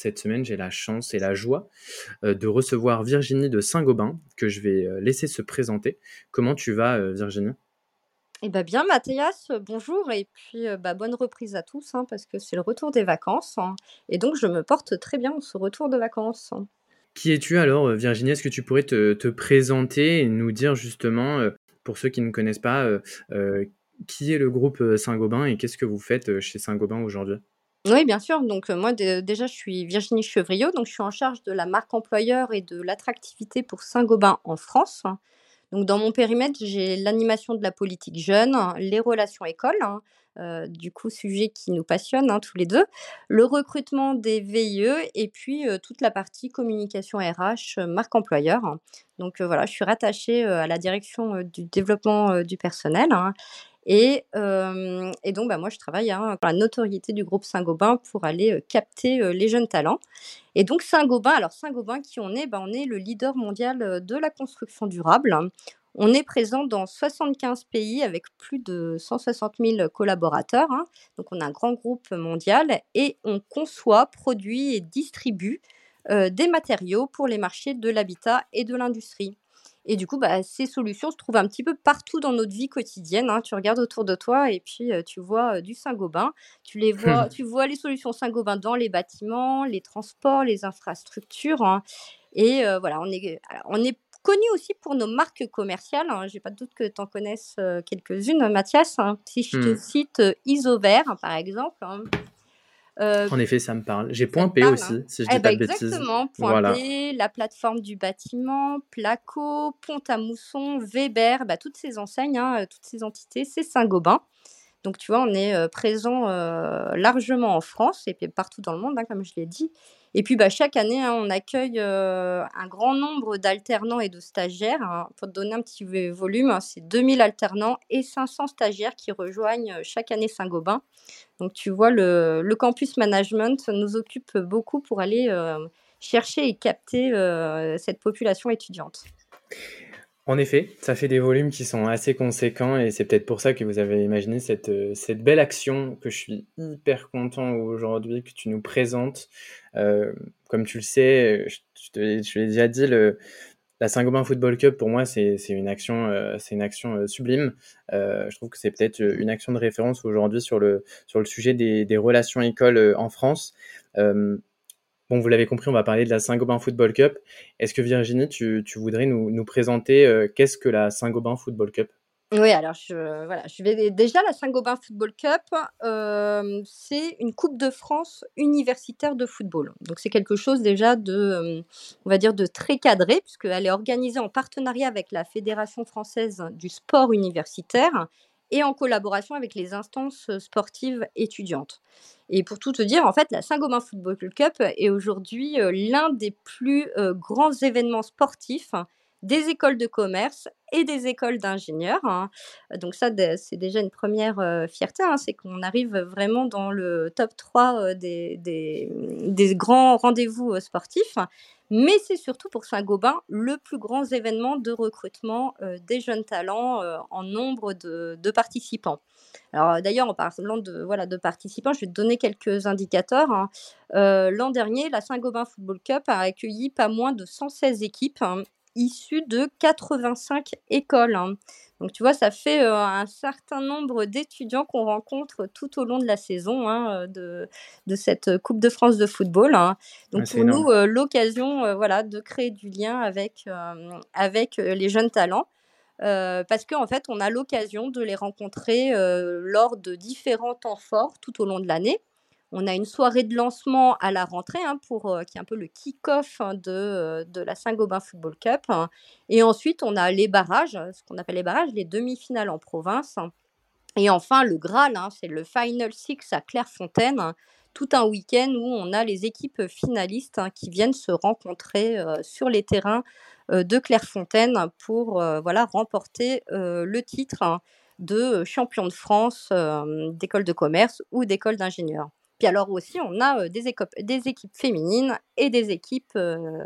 cette semaine, j'ai la chance et la joie euh, de recevoir Virginie de Saint-Gobain, que je vais euh, laisser se présenter. Comment tu vas, euh, Virginie? Eh bien, bien, Mathias, bonjour et puis bah, bonne reprise à tous, hein, parce que c'est le retour des vacances. Hein, et donc, je me porte très bien en ce retour de vacances. Qui es-tu alors, Virginie? Est-ce que tu pourrais te, te, présenter et nous dire justement, pour ceux qui ne connaissent pas, qui est le groupe Saint-Gobain et qu'est-ce que vous faites chez Saint-Gobain aujourd'hui? Oui, bien sûr. Donc, moi, déjà, je suis Virginie Chevriot, donc je suis en charge de la marque employeur et de l'attractivité pour Saint-Gobain en France. Donc, dans mon périmètre, j'ai l'animation de la politique jeune, les relations écoles, hein, du coup, sujet qui nous passionne hein, tous les deux, le recrutement des VIE et puis toute la partie communication RH, marque employeur. Donc, voilà, je suis rattachée à la direction du développement du personnel. Hein, et, et donc, bah, moi, je travaille hein, pour la notoriété du groupe Saint-Gobain pour aller capter les jeunes talents. Et donc, Saint-Gobain, alors Saint-Gobain, qui on est bah, On est le leader mondial de la construction durable. On est présent dans 75 pays avec plus de 160 000 collaborateurs. Hein. Donc, on a un grand groupe mondial et on conçoit, produit et distribue des matériaux pour les marchés de l'habitat et de l'industrie. Et du coup, bah, ces solutions se trouvent un petit peu partout dans notre vie quotidienne. Hein. Tu regardes autour de toi et puis tu vois du Saint-Gobain. Tu, les vois, tu vois les solutions Saint-Gobain dans les bâtiments, les transports, les infrastructures. Hein. Et voilà, on est, on est connu aussi pour nos marques commerciales. Hein. J'ai pas de doute que tu en connaisses quelques-unes, Mathias. Si je te mmh. cite Isover, par exemple, euh, en effet, ça me parle. J'ai Point P aussi, hein. si je dis eh pas de ben, bêtises. Exactement, Point P, la plateforme du bâtiment, Placo, Pont à Mousson, Weber, bah, toutes ces enseignes, hein, euh, toutes ces entités, c'est Saint-Gobain. Donc, tu vois, on est présent largement en France et puis partout dans le monde, hein, comme je l'ai dit. Et puis, bah, chaque année, on accueille un grand nombre d'alternants et de stagiaires. Pour te donner un petit volume, c'est 2000 alternants et 500 stagiaires qui rejoignent chaque année Saint-Gobain. Donc, tu vois, le, campus management nous occupe beaucoup pour aller chercher et capter cette population étudiante. En effet, ça fait des volumes qui sont assez conséquents et c'est peut-être pour ça que vous avez imaginé cette, euh, belle action que je suis hyper content aujourd'hui que tu nous présentes. Euh, comme tu le sais, je te, l'ai déjà dit, la Saint-Gobain Football Cup, pour moi, c'est une action, euh, sublime. je trouve que c'est peut-être une action de référence aujourd'hui sur le, sujet des relations écoles en France. Bon, vous l'avez compris, on va parler de la Saint-Gobain Football Cup. Est-ce que Virginie, tu, voudrais nous, présenter euh, qu'est-ce que la Saint-Gobain Football Cup? Oui, alors je, voilà, je vais déjà la Saint-Gobain Football Cup, euh, c'est une Coupe de France universitaire de football. Donc c'est quelque chose déjà de, euh, on va dire, de très cadré puisqu'elle est organisée en partenariat avec la Fédération française du sport universitaire et en collaboration avec les instances sportives étudiantes. Et pour tout te dire, en fait, la Saint-Gobain Football Cup est aujourd'hui l'un des plus grands événements sportifs des écoles de commerce et des écoles d'ingénieurs. Hein. Donc ça, c'est déjà une première fierté, hein, c'est qu'on arrive vraiment dans le top 3 des, des, grands rendez-vous sportifs. Mais c'est surtout pour Saint-Gobain le plus grand événement de recrutement des jeunes talents en nombre de, de participants. Alors d'ailleurs, en parlant de, voilà, de participants, je vais te donner quelques indicateurs. Hein. L'an dernier, la Saint-Gobain Football Cup a accueilli pas moins de 116 équipes issus de 85 écoles. Hein. Donc tu vois, ça fait un certain nombre d'étudiants qu'on rencontre tout au long de la saison hein, de, de, cette Coupe de France de football. Hein. Donc pour nous, l'occasion voilà, de créer du lien avec, avec les jeunes talents. parce qu'en en fait, on a l'occasion de les rencontrer lors de différents temps forts tout au long de l'année On a une soirée de lancement à la rentrée, hein, pour, qui est un peu le kick-off hein, de, de la Saint-Gobain Football Cup. Et ensuite, on a les barrages, ce qu'on appelle les barrages, les demi-finales en province. Et enfin, le Graal, c'est le Final Six à Clairefontaine, tout un week-end où on a les équipes finalistes qui viennent se rencontrer sur les terrains de Clairefontaine pour voilà, remporter le titre de champion de France d'école de commerce ou d'école d'ingénieur. Puis alors aussi, on a des, équipes féminines et des équipes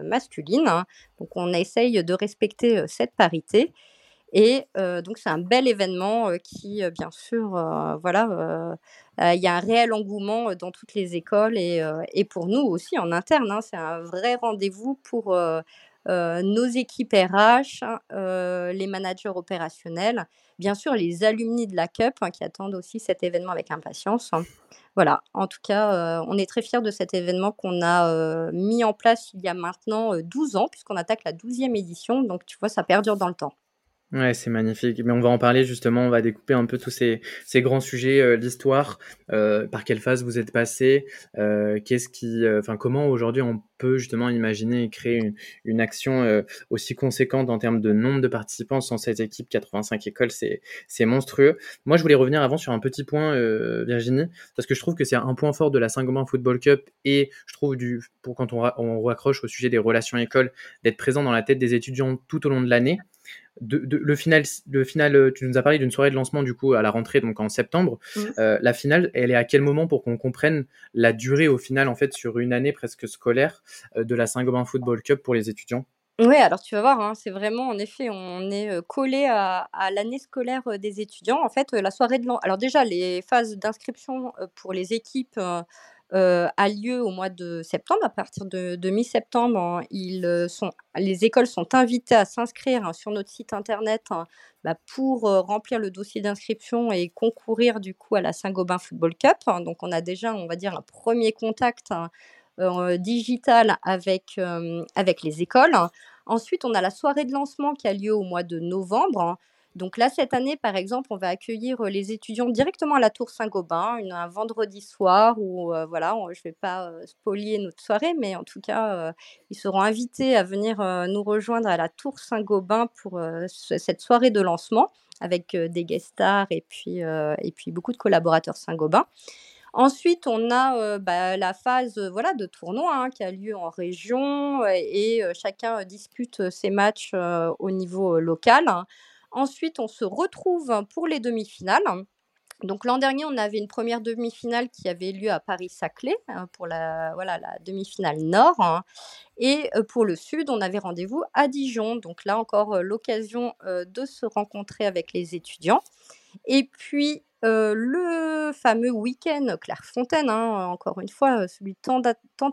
masculines. Hein. Donc on essaye de respecter cette parité. Et donc c'est un bel événement qui, bien sûr, voilà, il y a un réel engouement dans toutes les écoles et, pour nous aussi en interne. Hein, c'est un vrai rendez-vous pour nos équipes RH, hein, les managers opérationnels, bien sûr les alumni de la CUP hein, qui attendent aussi cet événement avec impatience. Voilà, en tout cas, on est très fiers de cet événement qu'on a mis en place il y a maintenant 12 ans, puisqu'on attaque la 12e édition. Donc, tu vois, ça perdure dans le temps. Ouais, c'est magnifique. Mais on va en parler justement. On va découper un peu tous ces, ces grands sujets, euh, l'histoire, euh, par quelle phase vous êtes passé, euh, qu'est-ce qui, enfin, comment aujourd'hui on peut justement imaginer et créer une, une action aussi conséquente en termes de nombre de participants. Sans cette équipe, 85 écoles, c'est c'est monstrueux. Moi, je voulais revenir avant sur un petit point, Virginie, parce que je trouve que c'est un point fort de la Saint-Gobain Football Cup et je trouve du pour quand on, on raccroche au sujet des relations écoles, d'être présent dans la tête des étudiants tout au long de l'année le final, le final, euh, tu nous as parlé d'une soirée de lancement du coup à la rentrée, donc en septembre. Mmh. Euh, la finale, elle est à quel moment pour qu'on comprenne la durée au final en fait sur une année presque scolaire euh, de la Saint-Gobain Football Cup pour les étudiants? Oui, alors tu vas voir, hein, c'est vraiment en effet, on est collé à, l'année scolaire des étudiants. En fait, la soirée de alors déjà les phases d'inscription pour les équipes euh, a lieu au mois de septembre. À partir de, mi-septembre, hein, ils sont, les écoles sont invitées à s'inscrire hein, sur notre site internet hein, bah, pour euh, remplir le dossier d'inscription et concourir du coup à la Saint-Gobain Football Cup. Donc on a déjà, on va dire, un premier contact euh, digital avec, avec les écoles. Ensuite, on a la soirée de lancement qui a lieu au mois de novembre. Donc là, cette année, par exemple, on va accueillir les étudiants directement à la Tour Saint-Gobain, un vendredi soir où, voilà, je ne vais pas spolier notre soirée, mais en tout cas, ils seront invités à venir nous rejoindre à la Tour Saint-Gobain pour cette soirée de lancement avec des guest stars et puis, et puis beaucoup de collaborateurs Saint-Gobain. Ensuite, on a bah, la phase voilà, de tournoi hein, qui a lieu en région et, chacun dispute ses matchs au niveau local. Ensuite, on se retrouve pour les demi-finales. Donc l'an dernier, on avait une première demi-finale qui avait lieu à Paris-Saclay hein, pour la, voilà, la demi-finale nord. Hein. Et euh, pour le sud, on avait rendez-vous à Dijon. Donc là encore, euh, l'occasion euh, de se rencontrer avec les étudiants. Et puis, le fameux week-end Clairefontaine, hein, encore une fois, celui tant,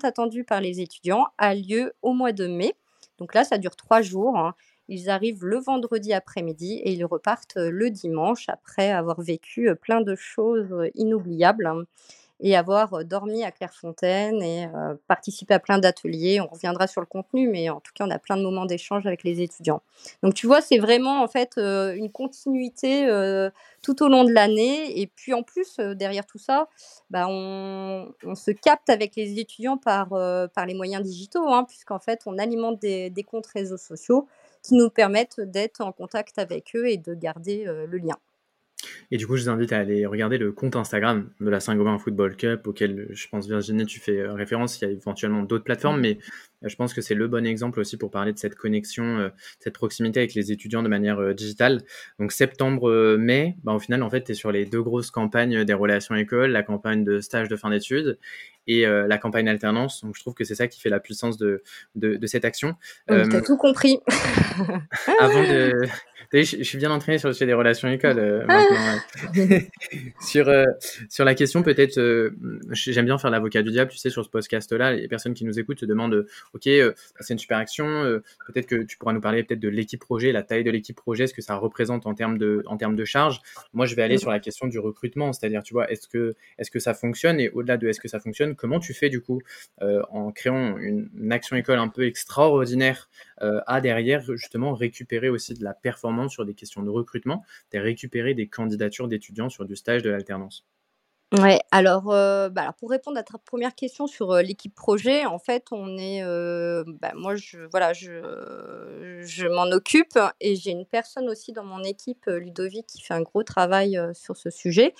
attendu par les étudiants, a lieu au mois de mai. Donc là, ça dure trois jours. Ils arrivent le vendredi après-midi et ils repartent le dimanche après avoir vécu plein de choses inoubliables hein, et avoir dormi à Clairefontaine et participé à plein d'ateliers. On reviendra sur le contenu, mais en tout cas, on a plein de moments d'échange avec les étudiants. Donc, tu vois, c'est vraiment en fait une continuité tout au long de l'année. Et puis, en plus, derrière tout ça, bah, on, se capte avec les étudiants par, par les moyens digitaux, hein, puisqu'en fait, on alimente des comptes réseaux sociaux qui nous permettent d'être en contact avec eux et de garder le lien. Et du coup, je vous invite à aller regarder le compte Instagram de la Saint-Gobain Football Cup, auquel je pense, Virginie, tu fais référence. Il y a éventuellement d'autres plateformes, mais je pense que c'est le bon exemple aussi pour parler de cette connexion, cette proximité avec les étudiants de manière digitale. Donc, septembre-mai, bah, au final, en fait, tu es sur les deux grosses campagnes des relations écoles, la campagne de stage de fin d'études et la campagne alternance. Donc, je trouve que c'est ça qui fait la puissance de, de, cette action. tu as tout compris. avant de je, suis bien entraîné sur le sujet des relations écoles euh, maintenant. sur, euh, sur la question, peut-être, euh, j'aime bien faire l'avocat du diable, tu sais, sur ce podcast-là, les personnes qui nous écoutent se demandent, ok, c'est une super action, peut-être que tu pourras nous parler peut-être de l'équipe projet, la taille de l'équipe projet, ce que ça représente en termes de, en termes de charge. Moi, je vais aller sur la question du recrutement, c'est-à-dire, tu vois, est-ce que, est-ce que ça fonctionne et au-delà de est-ce que ça fonctionne, comment tu fais du coup en créant une, action école un peu extraordinaire à derrière justement récupérer aussi de la performance sur des questions de recrutement, de récupérer des candidatures d'étudiants sur du stage de l'alternance? Ouais, alors, heu, bah, alors pour répondre à ta première question sur, heu, l'équipe projet, en fait, on est, heu, bah, moi je voilà, je m'en occupe et j'ai une personne aussi dans mon équipe, Ludovic, qui fait un gros travail, sur ce sujet.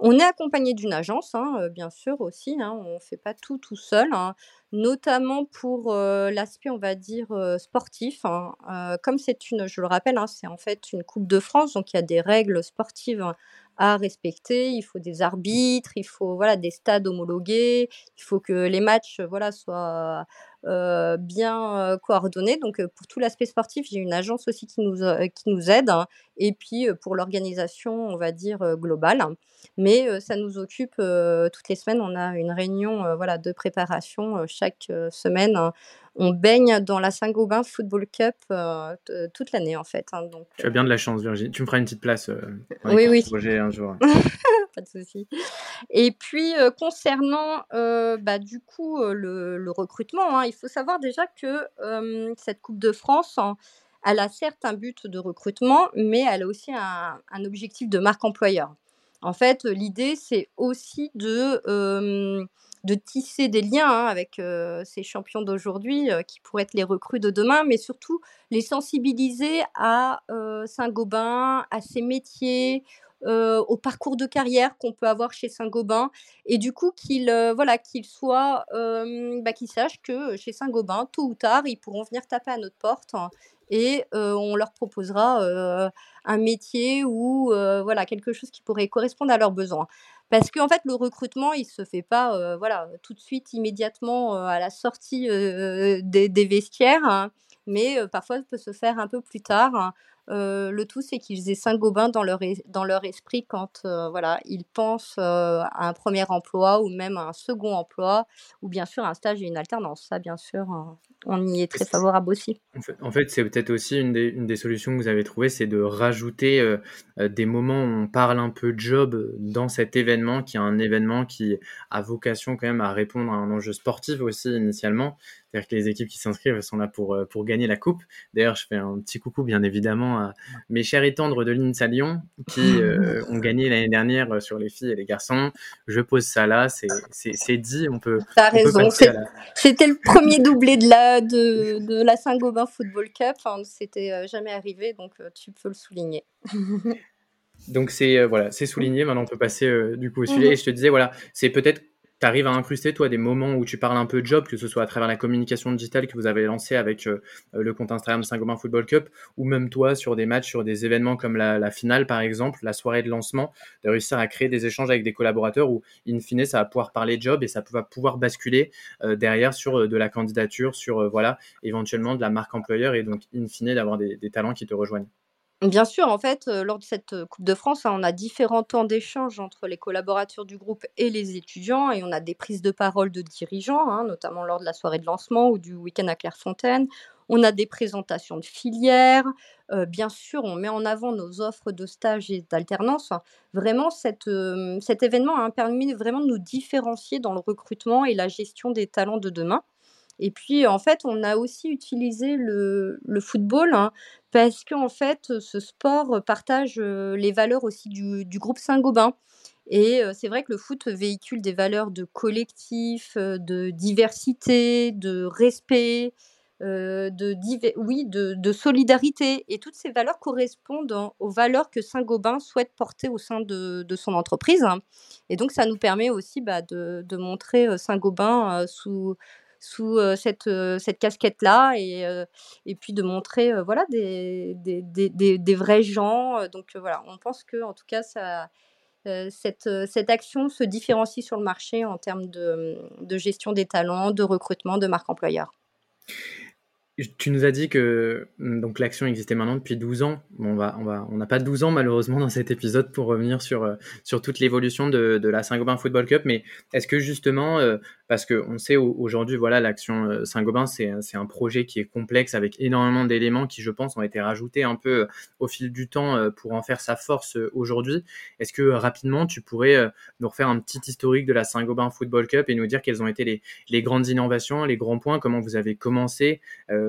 On est accompagné d'une agence, hein, bien sûr aussi, hein, on fait pas tout, tout seul, hein, notamment pour, l'aspect, on va dire, sportif, hein. Comme c'est une je le rappelle, c'est en fait une coupe de France, donc il y a des règles sportives à respecter. Il faut des arbitres, il faut voilà des stades homologués, il faut que les matchs voilà soient euh, bien euh, coordonnés. Donc euh, pour tout l'aspect sportif, j'ai une agence aussi qui nous qui nous aide. Hein. et puis pour l'organisation, on va dire globale. Mais ça nous occupe toutes les semaines. On a une réunion voilà de préparation chaque semaine. Hein. On baigne dans la Saint-Gobain Football Cup toute l'année en fait. Hein, donc, tu as bien de la chance, Virginie. Tu me feras une petite place. oui, oui. Projet un jour. Pas de souci. Et puis concernant bah, du coup le, recrutement, il faut savoir déjà que cette Coupe de France, elle a certes un but de recrutement, mais elle a aussi un, un objectif de marque employeur. En fait, l'idée, c'est aussi de, de tisser des liens hein, avec ces champions d'aujourd'hui qui pourraient être les recrues de demain, mais surtout les sensibiliser à Saint-Gobain, à ses métiers, au parcours de carrière qu'on peut avoir chez Saint-Gobain et du coup qu'ils voilà qu'ils soient bah, qu'ils sachent que chez Saint-Gobain tôt ou tard ils pourront venir taper à notre porte et on leur proposera un métier ou voilà quelque chose qui pourrait correspondre à leurs besoins. Parce qu'en fait, le recrutement, il se fait pas voilà tout de suite, immédiatement à la sortie des, vestiaires, hein, mais parfois, ça peut se faire un peu plus tard. Hein. Le tout, c'est qu'ils aient Saint-Gobain dans leur, dans leur esprit quand voilà, ils pensent à un premier emploi ou même à un second emploi, ou bien sûr un stage et une alternance. Ça, bien sûr, hein on y est très favorable aussi. En fait, c'est peut-être aussi une des, solutions que vous avez trouvées, c'est de rajouter euh, euh, des moments où on parle un peu job dans cet événement, qui est un événement qui a vocation quand même à répondre à un enjeu sportif aussi initialement. C'est-à-dire que les équipes qui s'inscrivent sont là pour, euh, pour gagner la coupe. D'ailleurs, je fais un petit coucou bien évidemment à mes chers et tendres de l'INSA Lyon qui ont gagné l'année dernière sur les filles et les garçons. Je pose ça là, c'est dit, on peut. T'as raison, c'était le premier doublé de la de, la Saint-Gobain Football Cup. C'était euh, jamais arrivé, donc euh, tu peux le souligner. donc c'est euh, voilà, c'est souligné. Maintenant, on peut passer du coup au sujet. Mhm. Et je te disais voilà, c'est peut-être tu arrives à incruster, toi, des moments où tu parles un peu de job, que ce soit à travers la communication digitale que vous avez lancée avec euh, le compte Instagram Saint-Gobain Football Cup, ou même toi, sur des matchs, sur des événements comme la, finale, par exemple, la soirée de lancement, de réussir à créer des échanges avec des collaborateurs où, in fine, ça va pouvoir parler job et ça va pouvoir basculer euh, derrière sur euh, de la candidature, sur, voilà, éventuellement de la marque employeur et donc, in fine, d'avoir des talents qui te rejoignent. Bien sûr, en fait, lors de cette, Coupe de France, hein, on a différents temps d'échange entre les collaborateurs du groupe et les étudiants et on a des prises de parole de dirigeants, hein, notamment lors de la soirée de lancement ou du week-end à Clairefontaine. On a des présentations de filières, bien sûr, on met en avant nos offres de stage et d'alternance. Vraiment cet événement a permis vraiment de nous différencier dans le recrutement et la gestion des talents de demain. Et puis, en fait, on a aussi utilisé le, football hein, parce qu'en fait, ce sport partage les valeurs aussi du, groupe Saint-Gobain. Et c'est vrai que le foot véhicule des valeurs de collectif, de diversité, de respect, de, oui, de, solidarité. Et toutes ces valeurs correspondent aux valeurs que Saint-Gobain souhaite porter au sein de, son entreprise. Et donc, ça nous permet aussi bah, de, montrer Saint-Gobain sous, sous cette, cette casquette-là et, et puis de montrer voilà, des, des, des, des, vrais gens. Donc voilà, on pense que en tout cas, ça, cette, cette action se différencie sur le marché en termes de, de gestion des talents, de recrutement, de marque employeur. Tu nous as dit que mm, donc l'action existait maintenant depuis 12 ans. On va, on va, on n'a pas 12 ans malheureusement dans cet épisode pour revenir sur sur toute l'évolution de, de la Saint-Gobain Football Cup. Mais est-ce que justement, parce que on sait aujourd'hui, voilà, l'action euh, Saint-Gobain, c'est un projet qui est complexe avec énormément d'éléments qui, je pense, ont été rajoutés un peu au fil du temps pour en faire sa force aujourd'hui. Est-ce que rapidement, tu pourrais nous refaire un petit historique de la Saint-Gobain Football Cup et nous dire quelles ont été les les grandes innovations, les grands points, comment vous avez commencé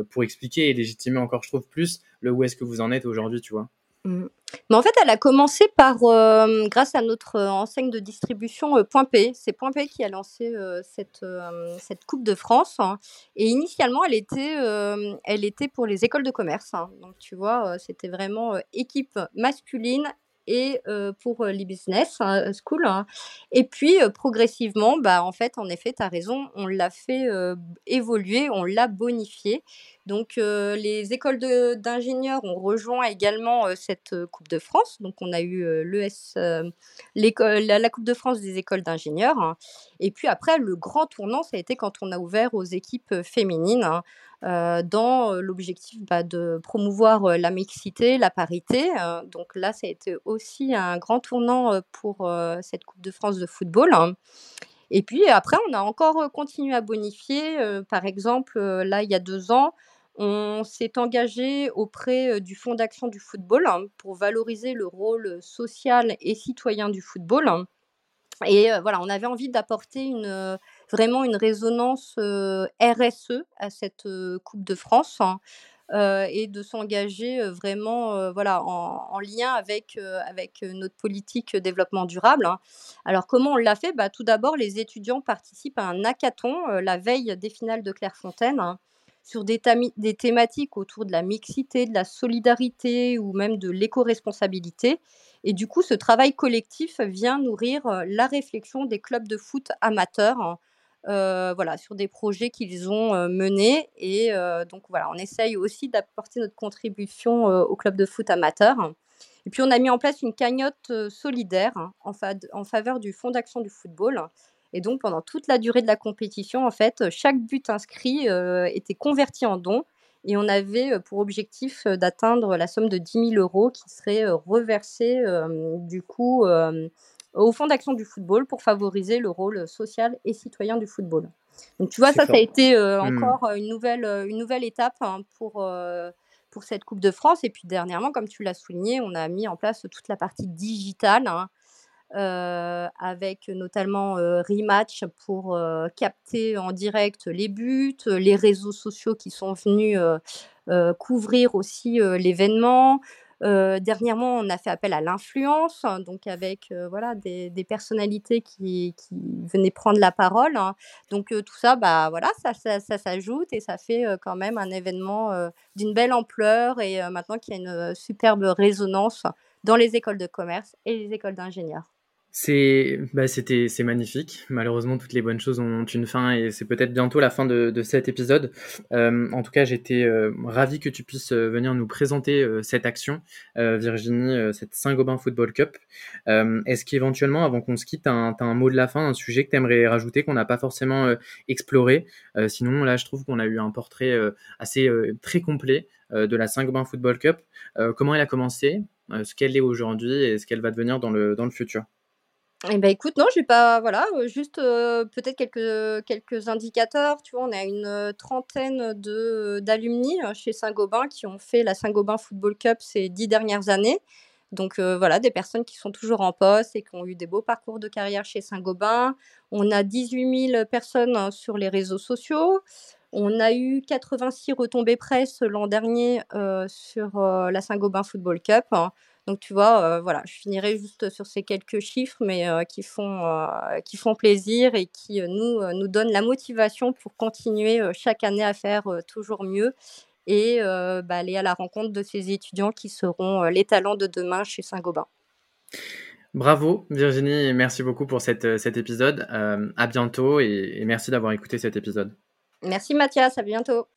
pour expliquer et légitimer encore, je trouve, plus le où est-ce que vous en êtes aujourd'hui, tu vois? Mmh. Mais en fait, elle a commencé par, euh, grâce à notre euh, enseigne de distribution euh, Point P. C'est Point P qui a lancé cette, cette Coupe de France. Hein. Et initialement, elle était, elle était pour les écoles de commerce. Hein. Donc, tu vois, c'était vraiment équipe masculine et pour l'e-business hein, school. Hein. Et puis progressivement, bah, en fait, en effet, tu as raison, on l'a fait évoluer, on l'a bonifié. Donc les écoles d'ingénieurs ont rejoint également cette Coupe de France. Donc on a eu l'ES, la, Coupe de France des écoles d'ingénieurs. Hein. Et puis après, le grand tournant, ça a été quand on a ouvert aux équipes féminines. Euh, dans l'objectif bah, de promouvoir la mixité, la parité. donc là, ça a été aussi un grand tournant pour cette Coupe de France de football. Et puis après, on a encore continué à bonifier. par exemple, là, il y a deux ans, on s'est engagé auprès du Fonds d'action du football hein, pour valoriser le rôle social et citoyen du football. Et voilà, on avait envie d'apporter vraiment une résonance RSE à cette Coupe de France. Hein, et de s'engager vraiment voilà, en, lien avec, notre politique développement durable. Hein. Alors comment on l'a fait? Bah, Tout d'abord, les étudiants participent à un hackathon la veille des finales de Clairefontaine hein, sur des, des, thématiques autour de la mixité, de la solidarité ou même de l'éco-responsabilité. Et du coup, ce travail collectif vient nourrir la réflexion des clubs de foot amateurs. Hein, voilà, sur des projets qu'ils ont menés. Et donc voilà, on essaye aussi d'apporter notre contribution au club de foot amateurs. Et puis on a mis en place une cagnotte solidaire en, en, faveur du Fonds d'action du football. Et donc pendant toute la durée de la compétition, en fait, chaque but inscrit était converti en don et on avait pour objectif d'atteindre la somme de 10 000 euros qui serait reversée du coup au Fonds d'action du football pour favoriser le rôle social et citoyen du football. Donc tu vois, ça, ça a été mmh. encore une, nouvelle, une nouvelle étape hein, pour, pour cette Coupe de France. Et puis dernièrement, comme tu l'as souligné, on a mis en place toute la partie digitale. Hein, avec notamment Rematch pour capter en direct les buts, les réseaux sociaux qui sont venus couvrir aussi l'événement. dernièrement, on a fait appel à l'influence, hein, donc avec voilà des, personnalités qui, qui, venaient prendre la parole. Hein. Donc tout ça, bah voilà, ça, ça, ça s'ajoute et ça fait quand même un événement d'une belle ampleur et maintenant qu'il y a une superbe résonance dans les écoles de commerce et les écoles d'ingénieurs. C'est, bah c'était, c'est magnifique. Malheureusement, toutes les bonnes choses ont une fin et c'est peut-être bientôt la fin de, cet épisode. Euh, en tout cas, j'étais euh, ravi que tu puisses euh, venir nous présenter euh, cette action, Virginie, cette Saint-Gobain Football Cup. Est-ce qu'éventuellement, avant qu'on se quitte, tu as, un mot de la fin, un sujet que tu aimerais rajouter qu'on n'a pas forcément exploré? Sinon, là, je trouve qu'on a eu un portrait assez très complet de la Saint-Gobain Football Cup. comment elle a commencé, ce qu'elle est aujourd'hui et ce qu'elle va devenir dans le, dans le futur? Eh ben, écoute, non, j'ai pas voilà, juste, peut-être quelques, quelques indicateurs. Tu vois, on a une, trentaine de d'alumni, chez Saint-Gobain qui ont fait la Saint-Gobain Football Cup ces dix dernières années. Donc, voilà, des personnes qui sont toujours en poste et qui ont eu des beaux parcours de carrière chez Saint-Gobain. On a 18 000 personnes hein, sur les réseaux sociaux. On a eu 86 retombées presse l'an dernier, sur, la Saint-Gobain Football Cup. Donc tu vois, euh, voilà, je finirai juste sur ces quelques chiffres, mais euh, qui, font, euh, qui font plaisir et qui nous, nous donnent la motivation pour continuer chaque année à faire toujours mieux et bah, aller à la rencontre de ces étudiants qui seront les talents de demain chez Saint-Gobain. Bravo Virginie et merci beaucoup pour cette, cet épisode. à bientôt et merci d'avoir écouté cet épisode. Merci Mathias, à bientôt.